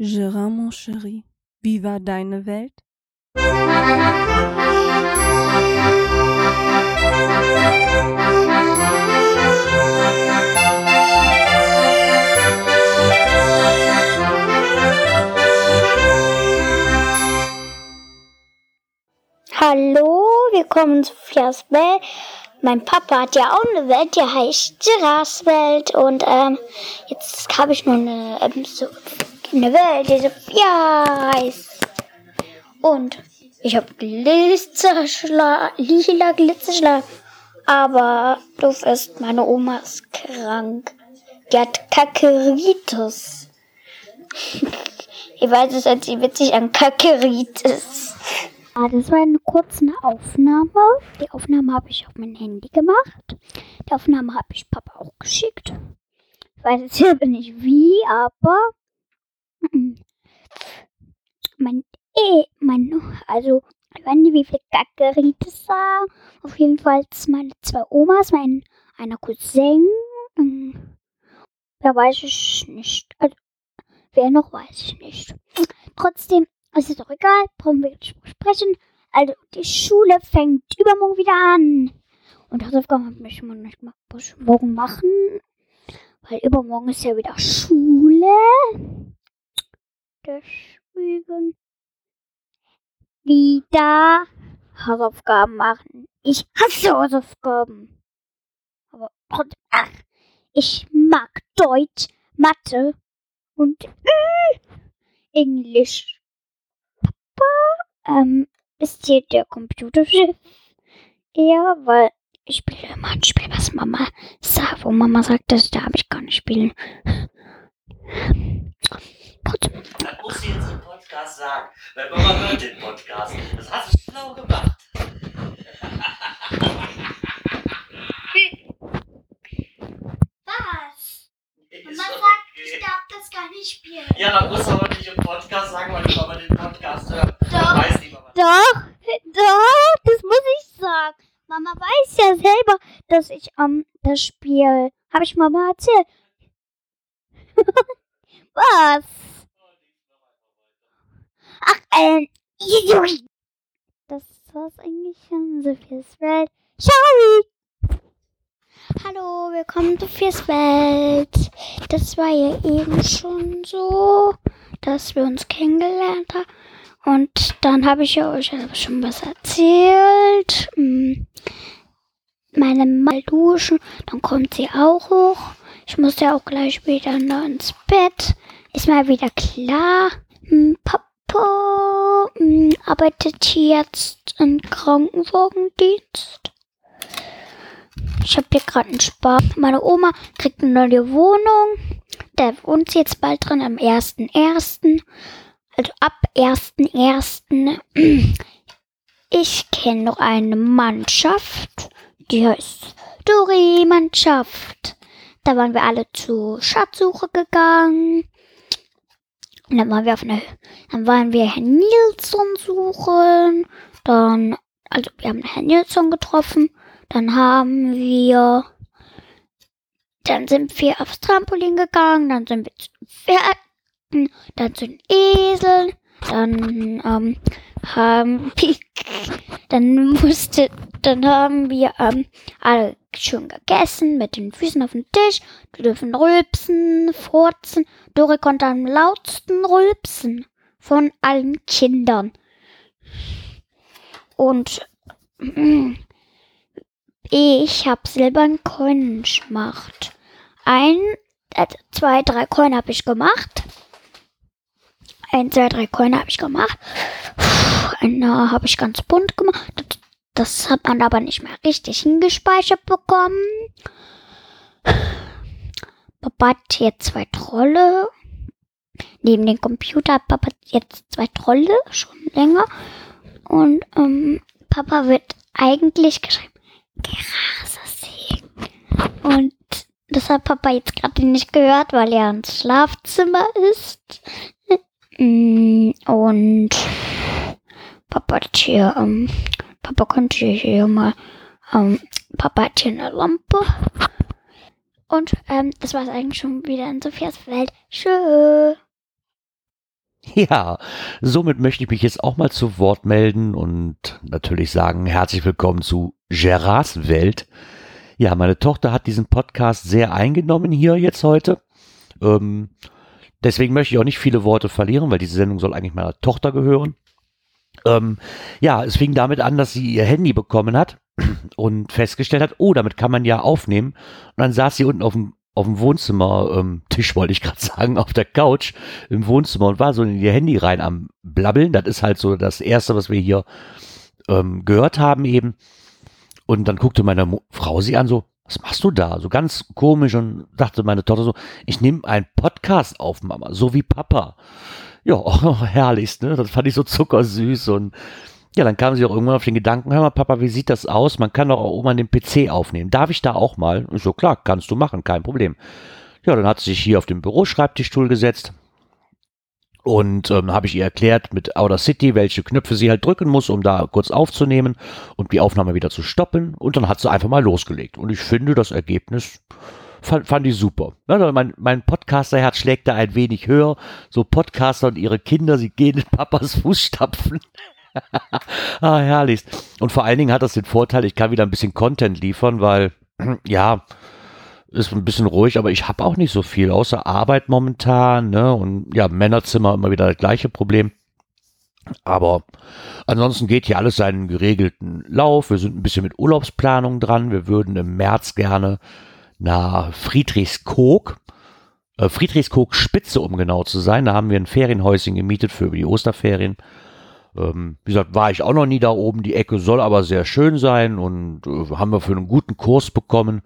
Gérard, mon chéri, wie war deine Welt? Hallo, willkommen zu Fias Welt. Mein Papa hat ja auch eine Welt, die heißt Gerards Welt. Und ähm, jetzt habe ich noch eine, ähm, so, eine Welt, die Sophia heißt. Und ich habe Glitzerschlag, lila Glitzerschlag. Aber doof ist, meine Oma ist krank. Die hat Kakeritis. ich weiß es hört sich witzig an Kakeritis. Ah, das war eine kurze Aufnahme. Die Aufnahme habe ich auf mein Handy gemacht. Die Aufnahme habe ich Papa auch geschickt. Ich weiß jetzt nicht wie, aber mein eh, mein, also ich weiß nicht, wie viel Gackeritis war. Auf jeden Fall meine zwei Omas, mein einer Cousin. Wer weiß ich nicht. Also, wer noch weiß ich nicht. Trotzdem es ist doch egal, brauchen wir nicht sprechen. Also, die Schule fängt übermorgen wieder an. Und Hausaufgaben möchte man nicht morgen machen. Weil übermorgen ist ja wieder Schule. Deswegen wieder Hausaufgaben machen. Ich hasse Hausaufgaben. Aber trotzdem, ach, ich mag Deutsch, Mathe und äh, Englisch ähm, ist hier der Computerchef eher, weil ich spiele immer ein Spiel, was Mama sagt, wo Mama sagt, das darf ich gar nicht spielen. Das muss sie jetzt im Podcast sagen, weil Mama hört den Podcast. Das hast du schlau gemacht. Was? Mama sagt, ich darf das gar nicht spielen. Ja, dann muss aber nicht im Podcast sagen, weil die Mama den Podcast hört. Doch. Weiß die Mama. Doch, doch, das muss ich sagen. Mama weiß ja selber, dass ich ähm, das Spiel. Habe ich Mama erzählt? Was? Ach, ähm, das war's eigentlich schon. Sophias Welt. Ciao! Hallo, willkommen zu Sophias Welt. Das war ja eben schon so, dass wir uns kennengelernt haben. Und dann habe ich ja euch schon was erzählt. Hm. Meine mal duschen, dann kommt sie auch hoch. Ich muss ja auch gleich wieder ins Bett. Ist mal wieder klar. Hm, Papa hm, arbeitet jetzt im Krankenwagendienst. Ich habe hier gerade einen Spaß. Meine Oma kriegt eine neue Wohnung. Da wohnt sie jetzt bald drin am 1.1 also ab 1.1. Ich kenne noch eine Mannschaft, die heißt Dori-Mannschaft. Da waren wir alle zur Schatzsuche gegangen. Und dann waren wir auf eine, dann waren wir Herrn Nilsson suchen. Dann, also wir haben Herrn Nilsson getroffen. Dann haben wir, dann sind wir aufs Trampolin gegangen. Dann sind wir zu Pferd, dann zu den Eseln, dann ähm, haben dann musste, dann haben wir ähm, alle schön gegessen mit den Füßen auf dem Tisch. Wir dürfen rülpsen, furzen. Dori konnte am lautsten rülpsen von allen Kindern. Und ich habe selber einen Coin gemacht. Ein, äh, zwei, drei Coin habe ich gemacht. 1, 2, 3 Coin habe ich gemacht. Eine habe ich ganz bunt gemacht. Das hat man aber nicht mehr richtig hingespeichert bekommen. Papa hat jetzt zwei Trolle. Neben dem Computer hat Papa jetzt zwei Trolle, schon länger. Und ähm, Papa wird eigentlich geschrieben, Gerasasee. Und das hat Papa jetzt gerade nicht gehört, weil er ins Schlafzimmer ist. Mm, und Papa hat hier, ähm, Papa könnte hier mal, ähm, Papa hat hier eine Lampe. Und ähm, das war es eigentlich schon wieder in Sophias Welt. Tschüss. Ja, somit möchte ich mich jetzt auch mal zu Wort melden und natürlich sagen, herzlich willkommen zu Gerards Welt. Ja, meine Tochter hat diesen Podcast sehr eingenommen hier jetzt heute. Ähm, deswegen möchte ich auch nicht viele Worte verlieren, weil diese Sendung soll eigentlich meiner Tochter gehören. Ähm, ja, es fing damit an, dass sie ihr Handy bekommen hat und festgestellt hat, oh, damit kann man ja aufnehmen. Und dann saß sie unten auf dem auf dem Wohnzimmer-Tisch, ähm, wollte ich gerade sagen, auf der Couch im Wohnzimmer und war so in ihr Handy rein am Blabbeln. Das ist halt so das Erste, was wir hier ähm, gehört haben eben. Und dann guckte meine Mo Frau sie an, so, was machst du da? So ganz komisch und dachte meine Tochter so, ich nehme einen Podcast auf, Mama, so wie Papa. Ja, oh, herrlichst, ne? Das fand ich so zuckersüß und ja, dann kam sie auch irgendwann auf den Gedanken, hör mal, Papa, wie sieht das aus? Man kann doch auch mal den PC aufnehmen. Darf ich da auch mal? Ich so, klar, kannst du machen, kein Problem. Ja, dann hat sie sich hier auf den Büroschreibtischstuhl gesetzt und ähm, habe ich ihr erklärt mit Outer City, welche Knöpfe sie halt drücken muss, um da kurz aufzunehmen und die Aufnahme wieder zu stoppen. Und dann hat sie einfach mal losgelegt. Und ich finde, das Ergebnis fand, fand ich super. Also mein, mein Podcaster-Herz schlägt da ein wenig höher. So Podcaster und ihre Kinder, sie gehen in Papas Fußstapfen. ah, herrlich. Und vor allen Dingen hat das den Vorteil, ich kann wieder ein bisschen Content liefern, weil, ja, ist ein bisschen ruhig, aber ich habe auch nicht so viel, außer Arbeit momentan, ne? Und ja, Männerzimmer immer wieder das gleiche Problem. Aber ansonsten geht hier alles seinen geregelten Lauf. Wir sind ein bisschen mit Urlaubsplanung dran. Wir würden im März gerne nach Friedrichskoog, äh, Friedrichskoog Spitze, um genau zu sein. Da haben wir ein Ferienhäuschen gemietet für die Osterferien. Ähm, wie gesagt, war ich auch noch nie da oben. Die Ecke soll aber sehr schön sein und äh, haben wir für einen guten Kurs bekommen.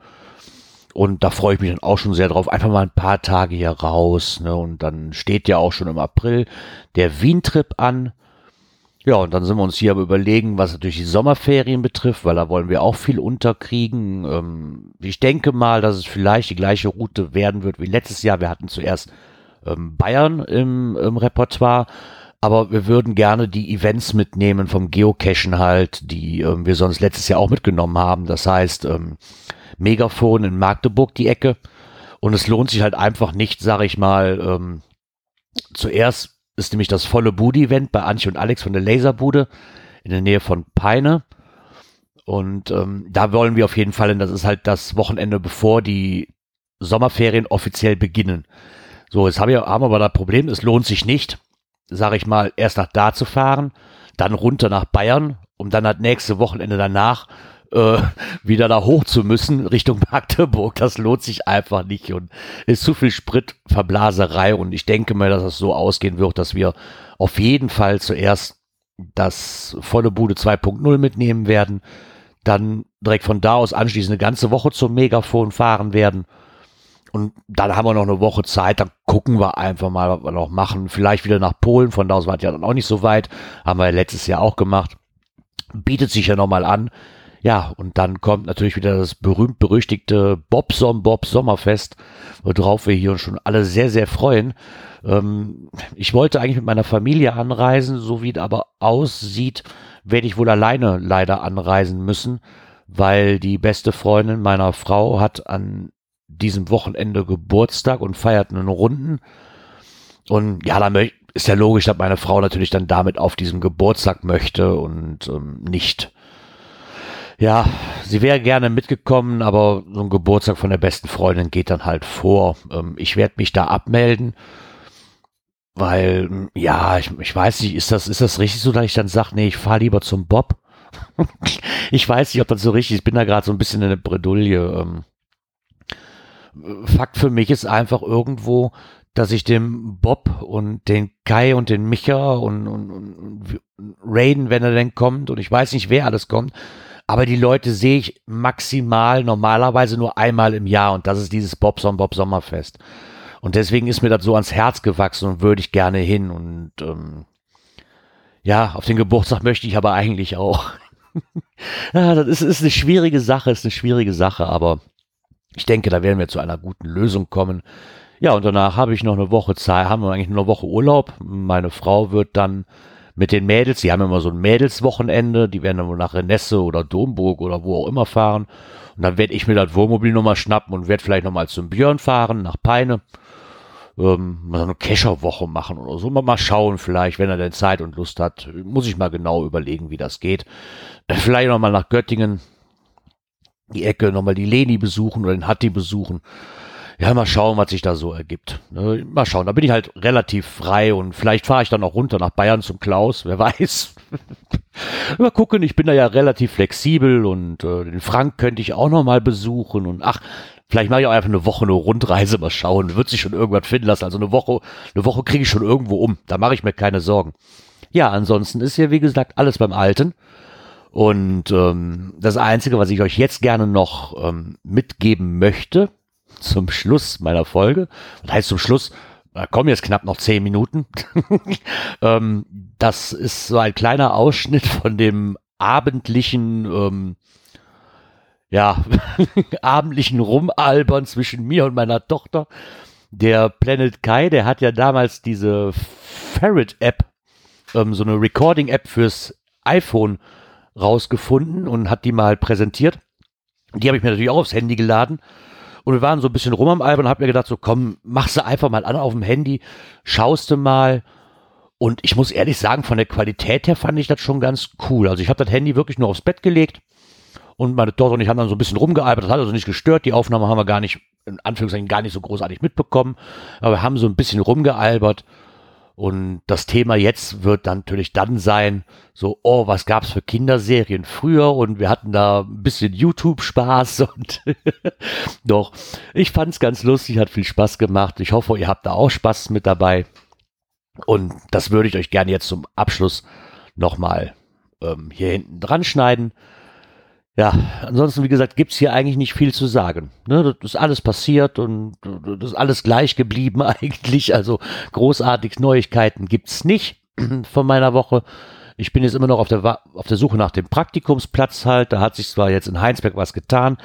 Und da freue ich mich dann auch schon sehr drauf. Einfach mal ein paar Tage hier raus. Ne? Und dann steht ja auch schon im April der Wien-Trip an. Ja, und dann sind wir uns hier am überlegen, was natürlich die Sommerferien betrifft, weil da wollen wir auch viel unterkriegen. Ähm, ich denke mal, dass es vielleicht die gleiche Route werden wird wie letztes Jahr. Wir hatten zuerst ähm, Bayern im, im Repertoire aber wir würden gerne die Events mitnehmen vom Geocachen halt, die ähm, wir sonst letztes Jahr auch mitgenommen haben. Das heißt, Megafon in Magdeburg die Ecke. Und es lohnt sich halt einfach nicht, sag ich mal, zuerst ist nämlich das volle Bude-Event bei Antje und Alex von der Laserbude in der Nähe von Peine. Und ähm, da wollen wir auf jeden Fall, hin, das ist halt das Wochenende, bevor die Sommerferien offiziell beginnen. So, jetzt haben wir, haben aber das Problem, es lohnt sich nicht, sage ich mal, erst nach da zu fahren, dann runter nach Bayern, um dann das nächste Wochenende danach äh, wieder da hoch zu müssen Richtung Magdeburg. Das lohnt sich einfach nicht und ist zu viel Spritverblaserei und ich denke mal, dass es das so ausgehen wird, dass wir auf jeden Fall zuerst das volle Bude 2.0 mitnehmen werden, dann direkt von da aus anschließend eine ganze Woche zum Megafon fahren werden und dann haben wir noch eine Woche Zeit, dann gucken wir einfach mal, was wir noch machen. Vielleicht wieder nach Polen, von da aus war es ja dann auch nicht so weit. Haben wir ja letztes Jahr auch gemacht. Bietet sich ja nochmal an. Ja, und dann kommt natürlich wieder das berühmt-berüchtigte Bobsom Bob Sommerfest, worauf wir hier schon alle sehr, sehr freuen. Ähm, ich wollte eigentlich mit meiner Familie anreisen, so wie es aber aussieht, werde ich wohl alleine leider anreisen müssen, weil die beste Freundin meiner Frau hat an diesem Wochenende Geburtstag und feiert einen Runden. Und ja, dann ist ja logisch, dass meine Frau natürlich dann damit auf diesem Geburtstag möchte und ähm, nicht. Ja, sie wäre gerne mitgekommen, aber so ein Geburtstag von der besten Freundin geht dann halt vor. Ähm, ich werde mich da abmelden, weil, ja, ich, ich weiß nicht, ist das, ist das richtig so, dass ich dann sage, nee, ich fahre lieber zum Bob? ich weiß nicht, ob das so richtig ist. Ich bin da gerade so ein bisschen in der Bredouille. Ähm, Fakt für mich ist einfach irgendwo, dass ich dem Bob und den Kai und den Micha und, und, und Raiden, wenn er denn kommt, und ich weiß nicht, wer alles kommt, aber die Leute sehe ich maximal normalerweise nur einmal im Jahr und das ist dieses Bobson Bob Sommerfest. Und deswegen ist mir das so ans Herz gewachsen und würde ich gerne hin. Und ähm, ja, auf den Geburtstag möchte ich aber eigentlich auch. ja, das ist, ist eine schwierige Sache, ist eine schwierige Sache, aber ich denke, da werden wir zu einer guten Lösung kommen. Ja, und danach habe ich noch eine Woche Zeit, haben wir eigentlich nur eine Woche Urlaub. Meine Frau wird dann mit den Mädels, die haben immer so ein Mädelswochenende, die werden dann wohl nach Renesse oder Domburg oder wo auch immer fahren. Und dann werde ich mir das Wohnmobil nochmal schnappen und werde vielleicht nochmal zum Björn fahren, nach Peine. ähm, mal so eine Kescherwoche machen oder so. Mal, schauen vielleicht, wenn er denn Zeit und Lust hat. Muss ich mal genau überlegen, wie das geht. Äh, Vielleicht noch mal nach Göttingen, die Ecke, noch mal die Leni besuchen oder den Hatti besuchen. Ja, mal schauen, was sich da so ergibt. Ne, Mal schauen, da bin ich halt relativ frei und vielleicht fahre ich dann auch runter nach Bayern zum Klaus, wer weiß. mal gucken, ich bin da ja relativ flexibel und äh, den Frank könnte ich auch noch mal besuchen und ach, vielleicht mache ich auch einfach eine Woche eine Rundreise, mal schauen, wird sich schon irgendwas finden lassen. Also eine Woche, eine Woche kriege ich schon irgendwo um, da mache ich mir keine Sorgen. Ja, ansonsten ist ja wie gesagt alles beim Alten. Und ähm, das Einzige, was ich euch jetzt gerne noch ähm, mitgeben möchte, zum Schluss meiner Folge, das heißt zum Schluss, da kommen jetzt knapp noch zehn Minuten, ähm, das ist so ein kleiner Ausschnitt von dem abendlichen, ähm, ja, abendlichen Rumalbern zwischen mir und meiner Tochter. Der Planet Kai, der hat ja damals diese Ferret-App, ähm, so eine Recording-App fürs iPhone rausgefunden und hat die mal präsentiert. Die habe ich mir natürlich auch aufs Handy geladen. Und wir waren so ein bisschen rum am Album und hab mir gedacht, so komm, machst du einfach mal an auf dem Handy, schaust du mal. Und ich muss ehrlich sagen, von der Qualität her fand ich das schon ganz cool. Also ich habe das Handy wirklich nur aufs Bett gelegt und meine Tochter und ich haben dann so ein bisschen rumgearbeitet. Das hat also nicht gestört. Die Aufnahme haben wir gar nicht, in Anführungszeichen, gar nicht so großartig mitbekommen. Aber wir haben so ein bisschen rumgealbert. Und das Thema jetzt wird dann natürlich dann sein, so, oh, was gab's für Kinderserien früher? Und wir hatten da ein bisschen YouTube-Spaß und doch, ich fand's ganz lustig, hat viel Spaß gemacht. Ich hoffe, ihr habt da auch Spaß mit dabei. Und das würde ich euch gerne jetzt zum Abschluss nochmal ähm, hier hinten dran schneiden. Ja, ansonsten, wie gesagt, gibt's hier eigentlich nicht viel zu sagen. Ne, das ist alles passiert und das ist alles gleich geblieben eigentlich. Also großartig Neuigkeiten gibt's nicht von meiner Woche. Ich bin jetzt immer noch auf der, auf der Suche nach dem Praktikumsplatz halt. Da hat sich zwar jetzt in Heinsberg was getan.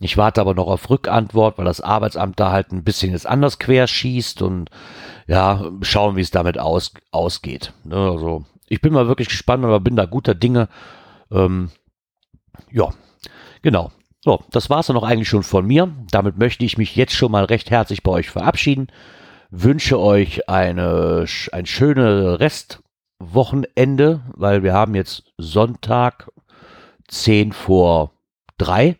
Ich warte aber noch auf Rückantwort, weil das Arbeitsamt da halt ein bisschen jetzt anders querschießt und ja, schauen, wie es damit aus, ausgeht. Ne, also ich bin mal wirklich gespannt, aber bin da guter Dinge. Ähm, ja, genau. So, das war's dann auch eigentlich schon von mir. Damit möchte ich mich jetzt schon mal recht herzlich bei euch verabschieden. Wünsche euch eine, ein schönes Restwochenende, weil wir haben jetzt Sonntag 10 vor 3.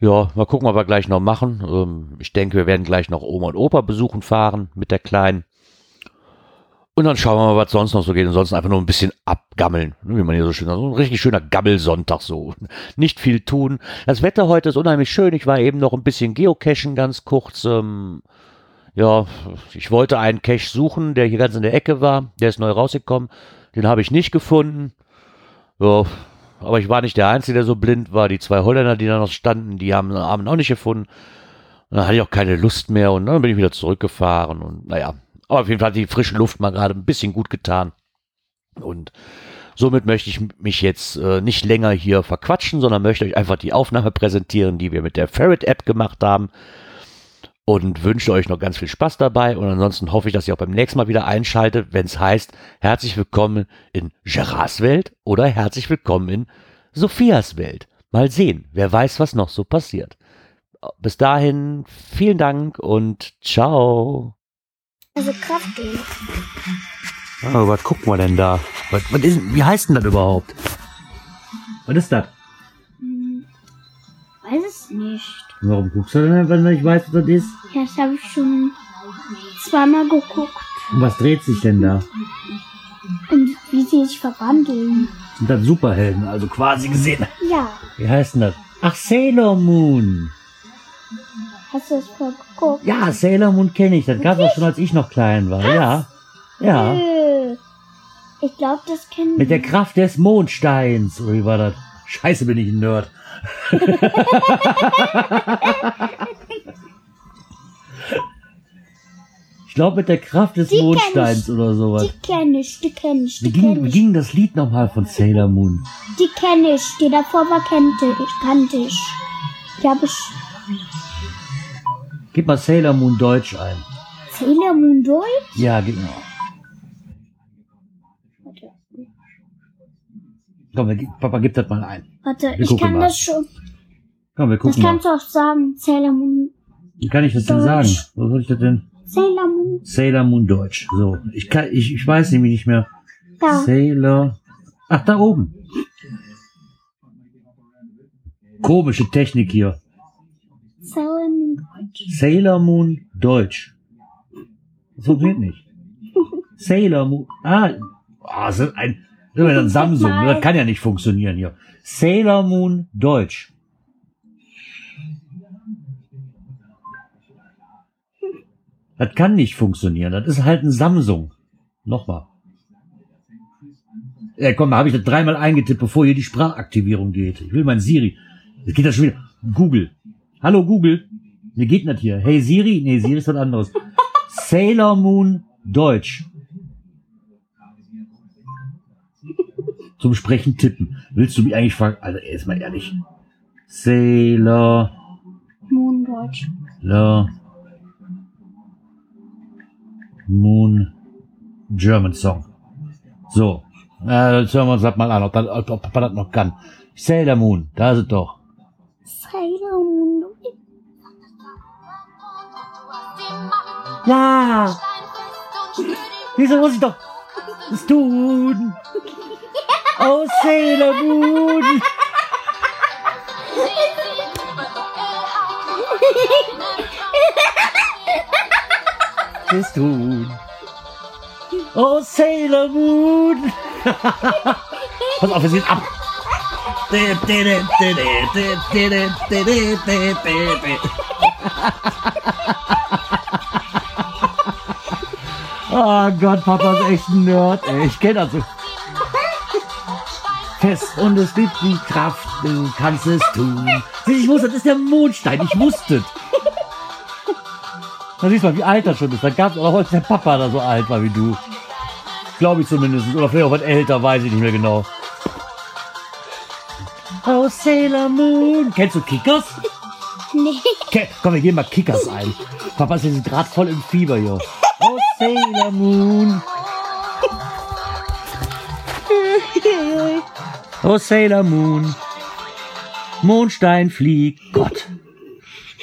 Ja, mal gucken, was wir gleich noch machen. Ähm, ich denke, wir werden gleich noch Oma und Opa besuchen fahren mit der Kleinen. Und dann schauen wir mal, was sonst noch so geht. Ansonsten einfach nur ein bisschen abgammeln, ne, wie man hier so schön sagt. So ein richtig schöner Gammelsonntag so. Nicht viel tun. Das Wetter heute ist unheimlich schön. Ich war eben noch ein bisschen geocachen ganz kurz. Ähm, ja, ich wollte einen Cache suchen, der hier ganz in der Ecke war. Der ist neu rausgekommen. Den habe ich nicht gefunden. Ja, aber ich war nicht der Einzige, der so blind war. Die zwei Holländer, die da noch standen, die haben den Abend auch nicht gefunden. Und dann hatte ich auch keine Lust mehr und dann bin ich wieder zurückgefahren und naja. Aber auf jeden Fall hat die frische Luft mal gerade ein bisschen gut getan. Und somit möchte ich mich jetzt äh, nicht länger hier verquatschen, sondern möchte euch einfach die Aufnahme präsentieren, die wir mit der Ferret-App gemacht haben. Und wünsche euch noch ganz viel Spaß dabei. Und ansonsten hoffe ich, dass ihr auch beim nächsten Mal wieder einschaltet, wenn es heißt, herzlich willkommen in Gerards Welt oder herzlich willkommen in Sophias Welt. Mal sehen, wer weiß, was noch so passiert. Bis dahin, vielen Dank und ciao. Also Kraft gehen. Oh, was gucken wir denn da? Was, was ist, wie heißt denn das überhaupt? Was ist das? Hm, weiß es nicht. Warum guckst du denn, wenn du nicht weißt, was das ist? Ja, das habe ich schon zweimal geguckt. Und was dreht sich denn da? Und wie sie sich verwandeln. Sind das Superhelden, also quasi gesehen. Ja, Wie heißt denn das? Ach, Sailor Moon. Hast du das voll geguckt? Ja, Sailor Moon kenne ich. Das gab es auch schon, als ich noch klein war. Ja. Ja. Nö. Ich glaube, das kennen Mit der Kraft des Mondsteins. Oder wie war das? Scheiße, bin ich ein Nerd. ich glaube mit der Kraft des Die kenn Mondsteins ich. oder sowas. Die kenne ich, die kenne ich, Wie die ging, kenne wie ging das Lied nochmal von Sailor Moon? Die kenne ich, die davor war kannte ich, kannte ich. Die habe ich Gib mal Sailor Moon Deutsch ein. Sailor Moon Deutsch. Ja, genau. Komm, Papa, gib das mal ein. Warte, Wir ich kann mal. das schon. Komm, wir Das gucken mal. kannst du auch sagen, Sailor Moon Wie kann ich das denn Deutsch. sagen? Wo soll ich das denn? Sailor Moon. Sailor Moon Deutsch. So, ich kann, ich, ich weiß nämlich nicht mehr. Da. Sailor. Ach, da oben. Komische Technik hier. Sailor Moon. Sailor Moon Deutsch. Das funktioniert nicht. Sailor Moon. Ah, ah das ist ein, das ist ein Samsung. Das kann ja nicht funktionieren hier. Sailor Moon Deutsch. Das kann nicht funktionieren. Das ist halt ein Samsung. Nochmal. Ja, komm, habe ich das dreimal eingetippt, bevor hier die Sprachaktivierung geht. Ich will mein Siri. Jetzt geht das schon wieder. Google. Hallo Google. Wie geht denn das hier? Hey Siri? Nee, Siri ist was anderes. Sailor Moon Deutsch. Zum Sprechen tippen. Willst du mich eigentlich fragen? Also, ey, jetzt mal ehrlich. Sailor Moon Deutsch. La Moon German Song. So. Äh, jetzt hören wir uns das mal an, ob, das, ob, ob Papa das noch kann. Sailor Moon, da ist es doch. Sailor Ja! Wieso muss ich doch es tun? Oh, Sailor Moon! Es tun. Oh, Sailor Moon! Pass auf, wir sind ab! Oh Gott, Papa ist echt ein Nerd, ey. Ich kenne das so. Fest und es gibt die Kraft, du kannst es tun. Ich wusste, das ist der Mondstein, ich wusste. Da siehst du mal, wie alt das schon ist. Da gab es auch heute der Papa da so alt war wie du. Glaube ich zumindest. Oder vielleicht auch was älter, weiß ich nicht mehr genau. Oh, Sailor Moon. Kennst du Kickers? Nee. Okay, komm, wir gehen mal Kickers ein. Papa ist jetzt gerade voll im Fieber hier. Oh, Sailor Moon. Oh, Sailor Moon. Mondstein fliegt. Gott.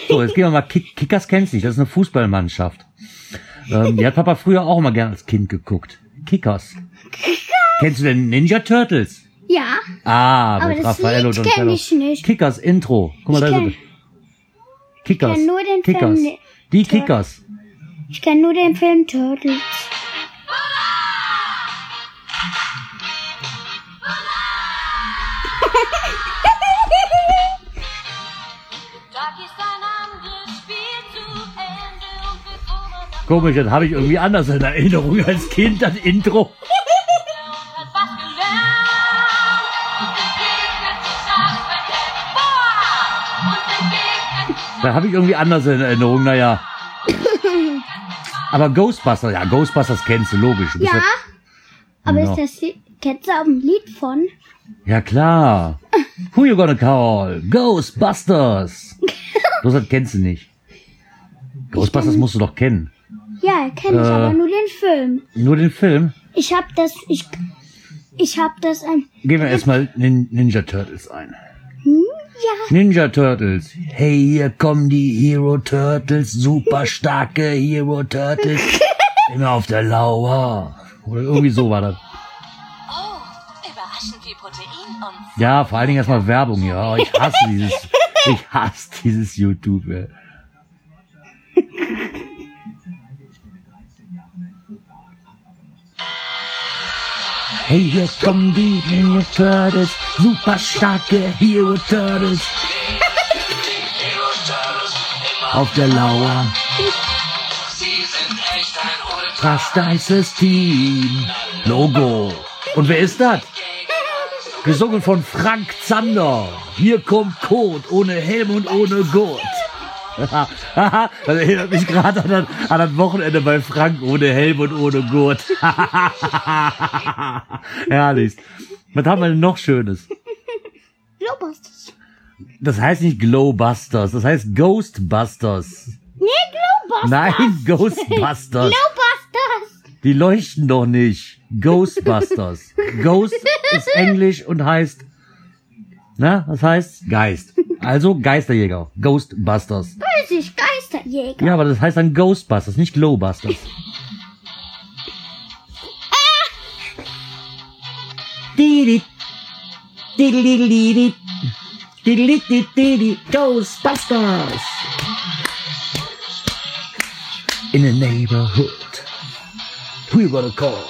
So, jetzt gehen wir mal Kick Kickers kennst du nicht. Das ist eine Fußballmannschaft. Ähm, die hat Papa früher auch immer gern als Kind geguckt. Kickers. Kennst du denn Ninja Turtles? Ja, Ah, aber mit das Raffaello Donatello. kenn ich nicht. Kickers Intro. Guck mal, Ich da ist es. Kickers. kenn nur den Kickers. Film- Die Kickers. Ich kenne nur den Film Turtles. Komisch, das habe ich irgendwie anders in Erinnerung als Kind, das Intro. Da habe ich irgendwie anders in Erinnerung, naja. Aber Ghostbusters, ja, Ghostbusters kennst du, logisch. Du bist Ja, aber Ja. ist das kennst du auch ein Lied von? Ja, klar. Who you gonna call? Ghostbusters. Das kennst du nicht. Ghostbusters musst du doch kennen. Ja, kenne ich, Äh. aber nur den Film. Nur den Film. Ich hab das, ich, ich hab das, ähm, Gehen wir erstmal Nin Ninja Turtles ein. Ja, Ninja Turtles. Hey, hier kommen die Hero Turtles, super starke Hero Turtles. Immer auf der Lauer. Oder irgendwie so war das. Oh, überraschend viel Protein und Ja, vor allen Dingen erstmal Werbung hier. Oh, ich hasse dieses, ich hasse dieses YouTube. Ey. Hey, hier kommen die Ninja Turtles, super starke Hero Turtles. Auf der Lauer. Fast heißes Team. Logo. Und wer ist das? Gesungen von Frank Zander. Hier kommt Kot, ohne Helm und ohne Gurt. Das erinnert mich gerade an, das- an das Wochenende bei Frank ohne Helm und ohne Gurt. Herrlich. Was haben wir denn noch Schönes? Glowbusters. Das heißt nicht Glowbusters, das heißt Ghostbusters. Nee, Glowbusters. Nein, Ghostbusters. Glowbusters. Die leuchten doch nicht. Ghostbusters. Ghost ist Englisch und heißt, na, was heißt? Geist. Also Geisterjäger. Ghostbusters. Weiß ich, Geisterjäger. Ja, aber das heißt dann Ghostbusters, nicht Glowbusters. Didi. Didi, didi, didi. Didi, didi, didi. Ghostbusters. In the neighborhood. Who you gonna call?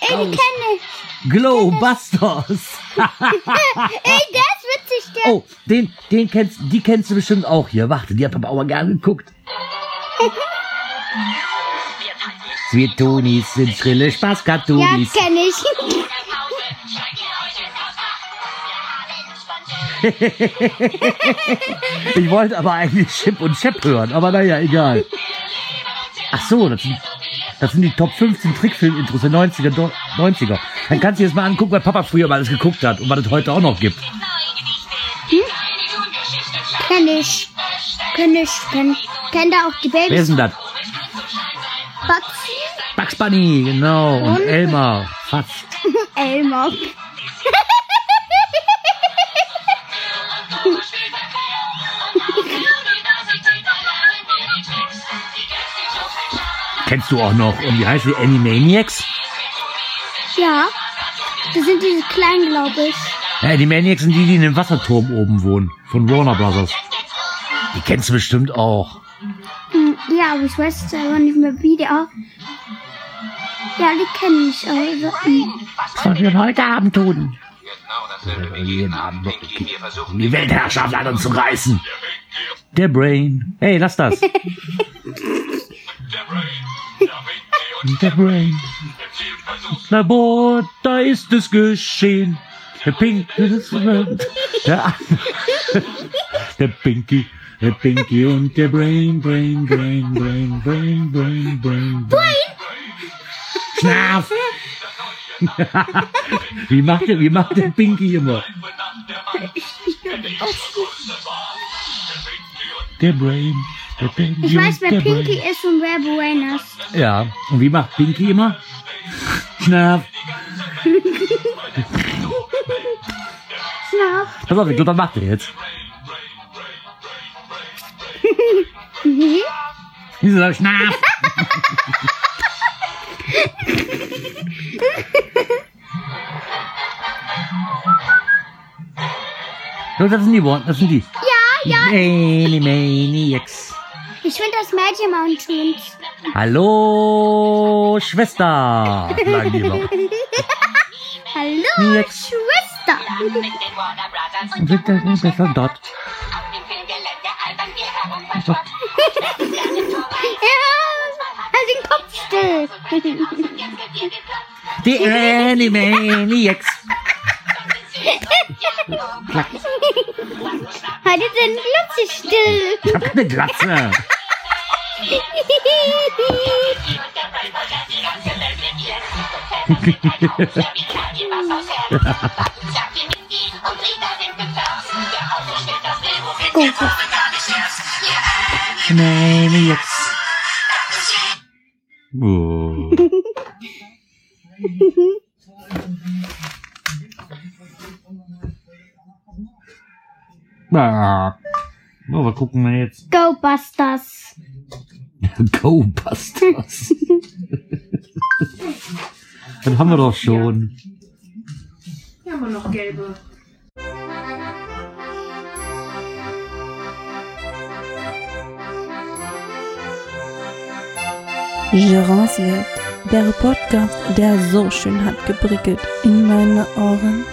Ey, die kenne ich. Glowbusters. Ey, ist witzig, der. Oh, den, den kennst, die kennst du bestimmt auch hier. Warte, die hat Papa auch mal gerne geguckt. Wir Tonis sind schrille ja, Spaßkartonis. kenne ich. Ich wollte aber eigentlich Chip und Chap hören, aber naja, egal. Ach so, das sind, das sind die Top 15 Trickfilm-Intros der 90er, Do- 90er. Dann kannst du dir das mal angucken, weil Papa früher mal alles geguckt hat und was es heute auch noch gibt. Kenne ich. Kenne ich. Kenn, kenn da auch die Wer ist Babys. denn das? Bugs. Bugs Bunny, genau. Und Und? Elmar. Fast. Elmar. Kennst du auch noch. Und wie heißt die? Animaniacs? Ja. Das sind diese kleinen, glaube ich. Ja, Animaniacs sind die, die in dem Wasserturm oben wohnen. Von Warner Brothers. Die kennst du bestimmt auch. Hm, Ja, aber ich weiß jetzt aber nicht mehr, wie die auch. Ja, die kenne ich. Aber so, hm. Was wollen wir heute Abend tun? Jeden Abend um die Weltherrschaft an uns zu reißen. Der Brain. Hey, lass das. Der Brain. Labor, da ist es geschehen. Der Pink, der, der Pinky, der Pinky und der Brain, Brain, Brain, Brain, Brain, Brain, Brain, Brain. Schnaf! wie macht der, wie macht der Pinky immer? Der Brain, der Pinky Ich weiß, wer der Pinky Brain. ist und wer Brain ist. Ja, und wie macht Pinky immer? Schnaf. Schnaf. Pass auf, ich glaube, was macht er jetzt? Mhm. Wieso sag ich Schnaf? So, das sind die Worte, das sind die. Ja, ja. Animaniacs. Ich finde das Magic Mountains. Hallo, Schwester. Sagen die immer. Hallo. Schwester. Und das nicht besser dort? Verschwunden. Ja, halt den Kopf still. Die Animaniacs. halt jetzt den Glotze still. Ich hab eine Glatze. Maniacs. Oh. Ah. Oh, was gucken wir jetzt? Go Busters. Go Busters. das haben wir doch schon. Hier haben wir noch gelbe. Gerards Welt, der Podcast, der so schön hat geprickelt in meine Ohren.